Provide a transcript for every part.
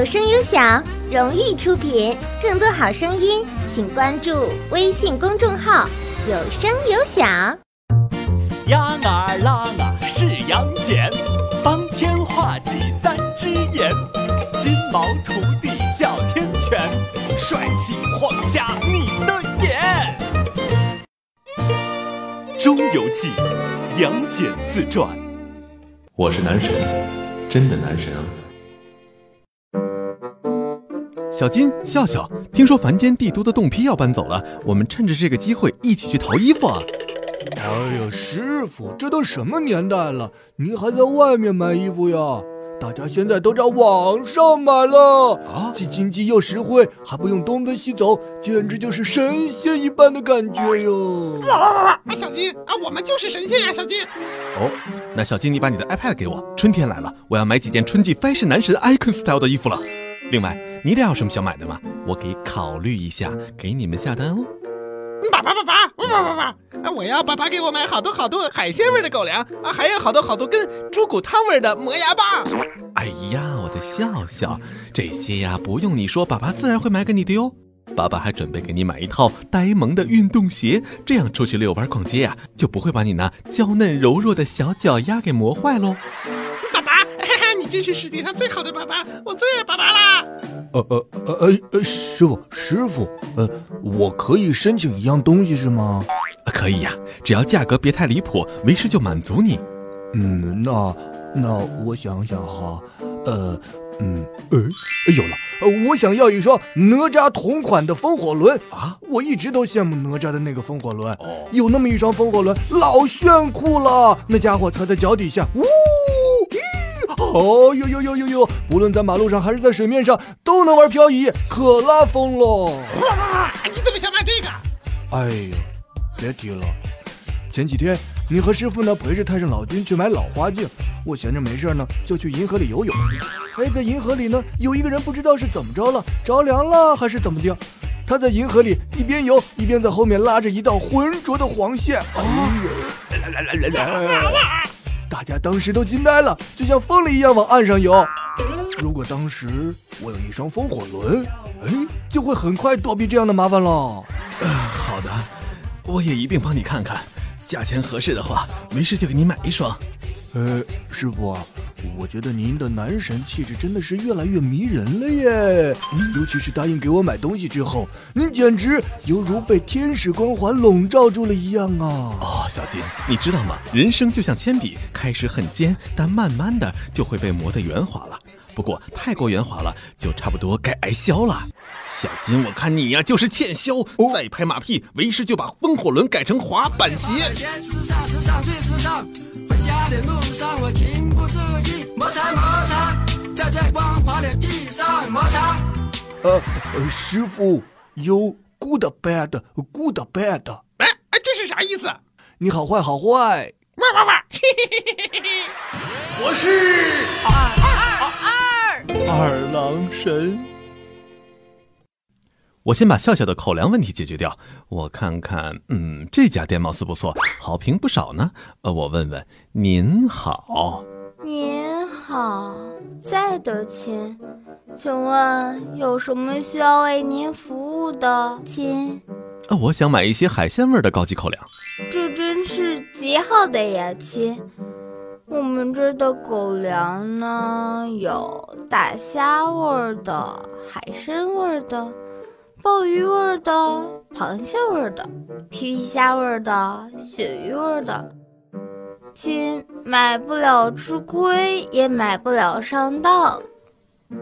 有声有响，荣誉出品。更多好声音，请关注微信公众号“有声有响”。呀啊啦啊是杨戬，方天画戟三只眼，金毛徒弟哮天犬，帅气晃瞎你的眼。《中游记》杨戬自传。我是男神，真的男神啊！小金、笑笑，听说凡间帝都的洞批要搬走了，我们趁着这个机会一起去淘衣服啊！哎呀，师傅，这都什么年代了，您还在外面买衣服呀？大家现在都在网上买了啊，既经济又实惠，还不用东奔西走，简直就是神仙一般的感觉哟！哇哇哇哇！小金啊，我们就是神仙呀，小金！哦，那小金，你把你的 iPad 给我。春天来了，我要买几件春季 fashion 男神 icon style 的衣服了。另外，你俩有什么想买的吗？我可以考虑一下，给你们下单哦。爸爸爸爸，爸爸爸爸，我要爸爸给我买好多好多海鲜味的狗粮啊，还有好多好多跟猪骨汤味的磨牙棒。哎呀，我的笑笑，这些呀不用你说，爸爸自然会买给你的哟。爸爸还准备给你买一套呆萌的运动鞋，这样出去遛弯逛街呀，就不会把你那娇嫩柔弱的小脚丫给磨坏喽。真是世界上最好的爸爸，我最爱爸爸啦！呃呃呃呃呃，师傅师傅，呃，我可以申请一样东西是吗？可以呀，只要价格别太离谱，为师就满足你。嗯，那那我想想哈，呃，嗯，哎，有了，我想要一双哪吒同款的风火轮啊！我一直都羡慕哪吒的那个风火轮，有那么一双风火轮，老炫酷了，那家伙踩在脚底下，呜。哦呦呦呦呦呦！不论在马路上还是在水面上，都能玩漂移，可拉风了！哇，你怎么想买这个？哎呀，别提了。前几天你和师傅呢陪着太上老君去买老花镜，我闲着没事呢就去银河里游泳。哎，在银河里呢有一个人不知道是怎么着了，着凉了还是怎么的，他在银河里一边游一边在后面拉着一道浑浊的黄线。哎呀，来来来来来！大家当时都惊呆了，就像疯了一样往岸上游。如果当时我有一双风火轮，哎，就会很快躲避这样的麻烦了。呃，好的，我也一并帮你看看，价钱合适的话，没事就给你买一双。呃，师傅，我觉得您的男神气质真的是越来越迷人了耶！尤其是答应给我买东西之后，您简直犹如被天使光环笼罩住了一样啊！哦，小金，你知道吗？人生就像铅笔，开始很尖，但慢慢的就会被磨得圆滑了。不过太过圆滑了，就差不多该挨削了。小金，我看你呀就是欠削，再拍马屁，为师就把风火轮改成滑板鞋。家的路上，我情不自禁摩擦摩擦，在这光滑的地上摩擦。呃，呃师傅，有 good bad good bad。哎哎，这是啥意思？你好坏好坏。哇哇哇！我是二二二二郎神。我先把笑笑的口粮问题解决掉。我看看，嗯，这家店貌似不错，好评不少呢。呃，我问问，您好，您好，在的亲，请问有什么需要为您服务的，亲？呃，我想买一些海鲜味的高级口粮。这真是极好的呀，亲。我们这儿的狗粮呢，有大虾味的，海参味的。鲍鱼味的、螃蟹味的、皮皮虾味的、鳕鱼味的，亲，买不了吃亏，也买不了上当。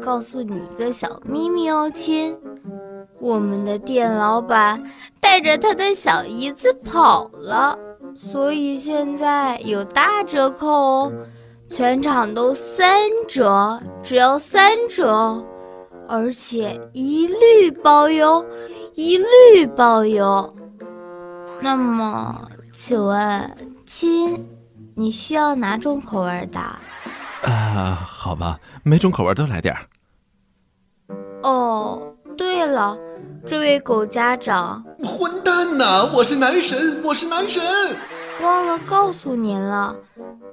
告诉你一个小秘密哦，亲，我们的店老板带着他的小姨子跑了，所以现在有大折扣哦，全场都三折，只要三折。而且一律包邮，一律包邮。那么，请问亲，你需要哪种口味的？啊，好吧，每种口味都来点儿。哦，对了，这位狗家长，混蛋呐！我是男神，我是男神，忘了告诉您了。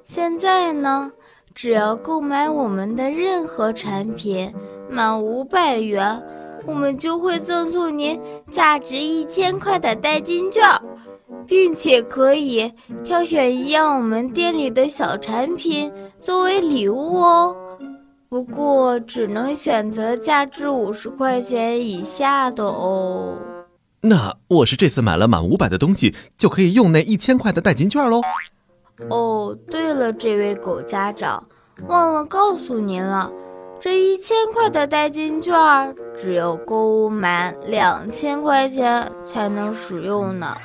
现在呢？只要购买我们的任何产品，满五百元，我们就会赠送您价值一千块的代金券，并且可以挑选一样我们店里的小产品作为礼物哦。不过只能选择价值五十块钱以下的哦。那我是这次买了满五百的东西，就可以用那一千块的代金券喽。哦，对了，这位狗家长，忘了告诉您了，这一千块的代金券只有购物满两千块钱才能使用呢。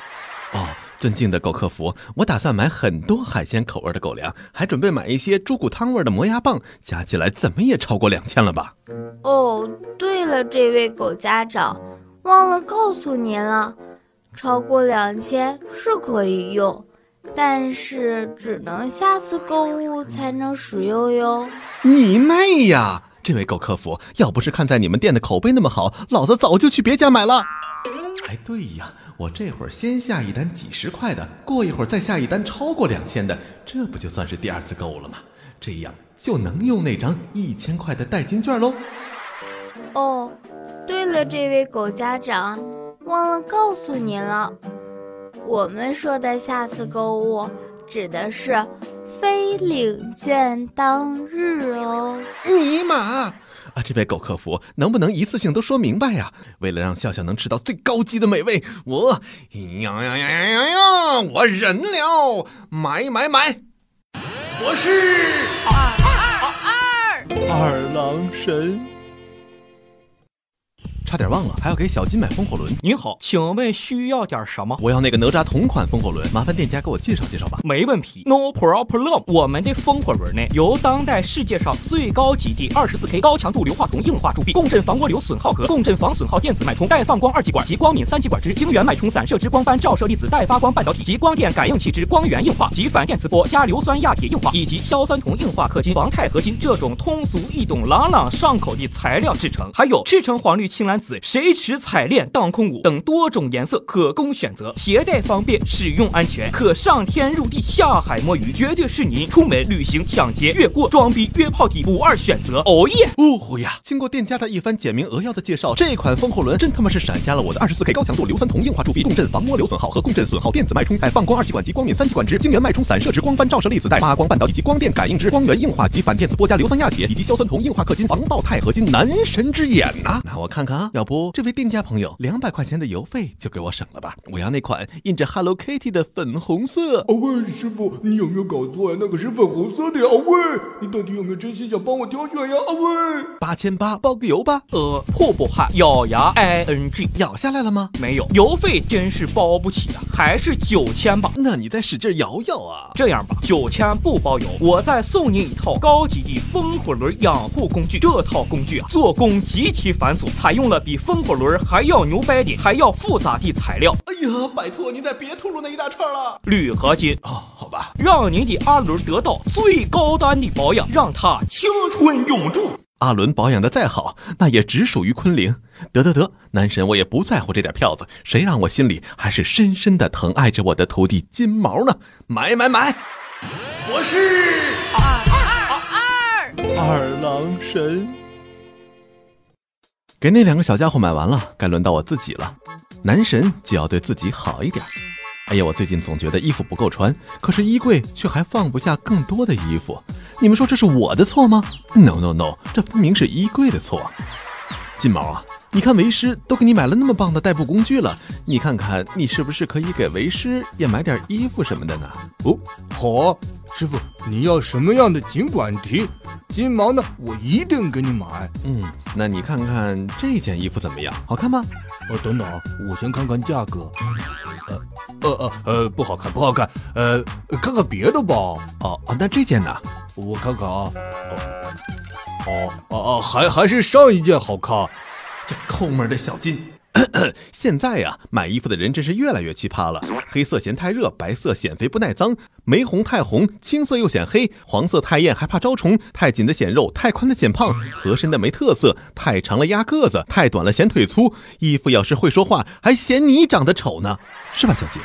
哦，尊敬的狗客服，我打算买很多海鲜口味的狗粮，还准备买一些猪骨汤味的磨牙棒，加起来怎么也超过两千了吧？哦，对了，这位狗家长，忘了告诉您了，超过两千是可以用。但是只能下次购物才能使用哟。你妹呀！这位狗客服，要不是看在你们店的口碑那么好，老子早就去别家买了。哎，对呀，我这会儿先下一单几十块的，过一会儿再下一单超过两千的，这不就算是第二次购物了吗？这样就能用那张一千块的代金券喽。哦，对了，这位狗家长，忘了告诉您了。我们说的下次购物，指的是非领券当日哦。尼玛啊！这位狗客服，能不能一次性都说明白呀？为了让笑笑能吃到最高级的美味，我呀呀呀呀呀呀！我忍了，买买买！我是二二二二郎神。差点忘了，还要给小金买风火轮。您好，请问需要点什么？我要那个哪吒同款风火轮，麻烦店家给我介绍介绍吧。没问题，No problem。我们的风火轮呢，由当代世界上最高级的二十四 K 高强度硫化铜硬化铸币，共振防涡流损耗和共振防损耗电子脉冲带放光二极管及光敏三极管之晶圆脉冲散射之光斑照射粒子带发光半导体及光电感应器之光源硬化及反电磁波加硫酸亚铁硬化以及硝酸铜硬化氪金防钛合金这种通俗易懂、朗朗上口的材料制成。还有赤橙黄绿青蓝。紫、水池彩链、当空舞等多种颜色可供选择，携带方便，使用安全，可上天入地下海摸鱼，绝对是您出门旅行、抢劫、越过、装逼、约炮的不二选择。哦耶！呜呼呀！经过店家的一番简明扼要的介绍，这款风火轮真他妈是闪瞎了我的二十四 K 高强度硫酸铜硬化铸币，共振防涡流损耗和共振损耗电子脉冲带放光二极管及光敏三极管之晶圆脉冲散射之光斑照射粒子带发光半导体及光电感应之光源硬化及反电磁波加硫酸亚铁以及硝酸铜硬化氪金防爆钛合金，男神之眼呐！那我看看啊。要不这位店家朋友，两百块钱的邮费就给我省了吧。我要那款印着 Hello Kitty 的粉红色。啊喂，师傅，你有没有搞错呀？那个是粉红色的呀。啊喂，你到底有没有真心想帮我挑选呀？啊喂，八千八包个邮吧。呃，破不汗咬牙 i n g 咬下来了吗？没有，邮费真是包不起啊，还是九千吧。那你再使劲摇摇啊。这样吧，九千不包邮，我再送你一套高级的风火轮养护工具。这套工具啊，做工极其繁琐，采用了。比风火轮还要牛掰的，还要复杂的材料。哎呀，拜托您再别吐露那一大串了。铝合金哦，好吧，让您的阿伦得到最高端的保养，让它青春永驻。阿伦保养的再好，那也只属于昆凌。得得得，男神我也不在乎这点票子，谁让我心里还是深深的疼爱着我的徒弟金毛呢？买买买！我是二二二二郎神。给那两个小家伙买完了，该轮到我自己了。男神就要对自己好一点。哎呀，我最近总觉得衣服不够穿，可是衣柜却还放不下更多的衣服。你们说这是我的错吗？No No No，这分明是衣柜的错。金毛啊，你看为师都给你买了那么棒的代步工具了，你看看你是不是可以给为师也买点衣服什么的呢？哦，好，师傅，你要什么样的尽管提。金毛呢？我一定给你买。嗯，那你看看这件衣服怎么样？好看吗？哦，等等啊，我先看看价格。呃，呃呃呃，不好看，不好看。呃，看看别的吧。哦哦，那这件呢？我看看啊。哦哦哦，还还是上一件好看。这抠门的小金。现在呀，买衣服的人真是越来越奇葩了。黑色嫌太热，白色显肥不耐脏，玫红太红，青色又显黑，黄色太艳还怕招虫，太紧的显肉，太宽的显胖，合身的没特色，太长了压个子，太短了显腿粗。衣服要是会说话，还嫌你长得丑呢，是吧，小姐？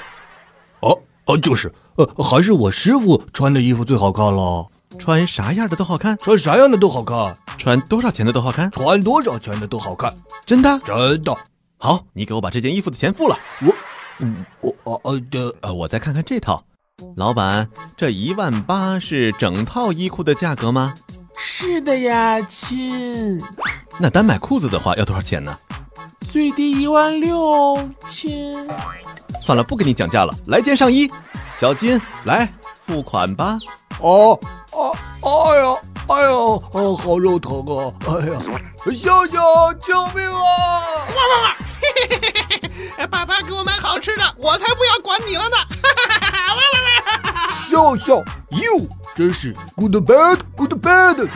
哦哦，就是，呃，还是我师傅穿的衣服最好看了。穿啥样的都好看，穿啥样的都好看，穿多少钱的都好看，穿多少钱的都好看，真的？真的。好，你给我把这件衣服的钱付了。我，我，我，呃，的，呃，我再看看这套。老板，这一万八是整套衣裤的价格吗？是的呀，亲。那单买裤子的话要多少钱呢？最低一万六，亲。算了，不跟你讲价了，来件上衣。小金，来付款吧。哦，啊，哎呀，哎呀，啊，好肉疼啊！哎呀，笑笑，救命啊！哇哇哇！爸爸给我买好吃的，我才不要管你了呢！哈哈哈！哈哈！笑笑，you 真是 good bad good bad。